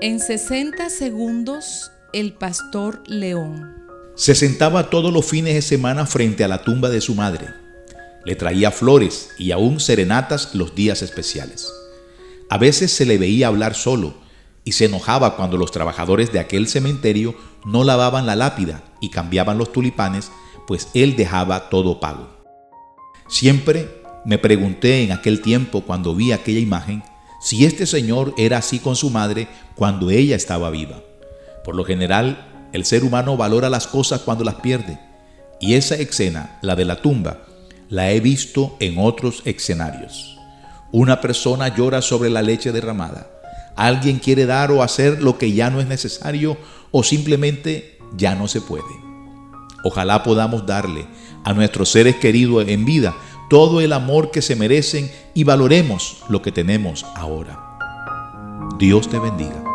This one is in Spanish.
En 60 segundos, el pastor León. Se sentaba todos los fines de semana frente a la tumba de su madre. Le traía flores y aún serenatas los días especiales. A veces se le veía hablar solo y se enojaba cuando los trabajadores de aquel cementerio no lavaban la lápida y cambiaban los tulipanes, pues él dejaba todo pago. Siempre me pregunté en aquel tiempo cuando vi aquella imagen si este señor era así con su madre cuando ella estaba viva. Por lo general, el ser humano valora las cosas cuando las pierde. Y esa escena, la de la tumba, la he visto en otros escenarios. Una persona llora sobre la leche derramada. Alguien quiere dar o hacer lo que ya no es necesario o simplemente ya no se puede. Ojalá podamos darle a nuestros seres queridos en vida todo el amor que se merecen y valoremos lo que tenemos ahora. Dios te bendiga.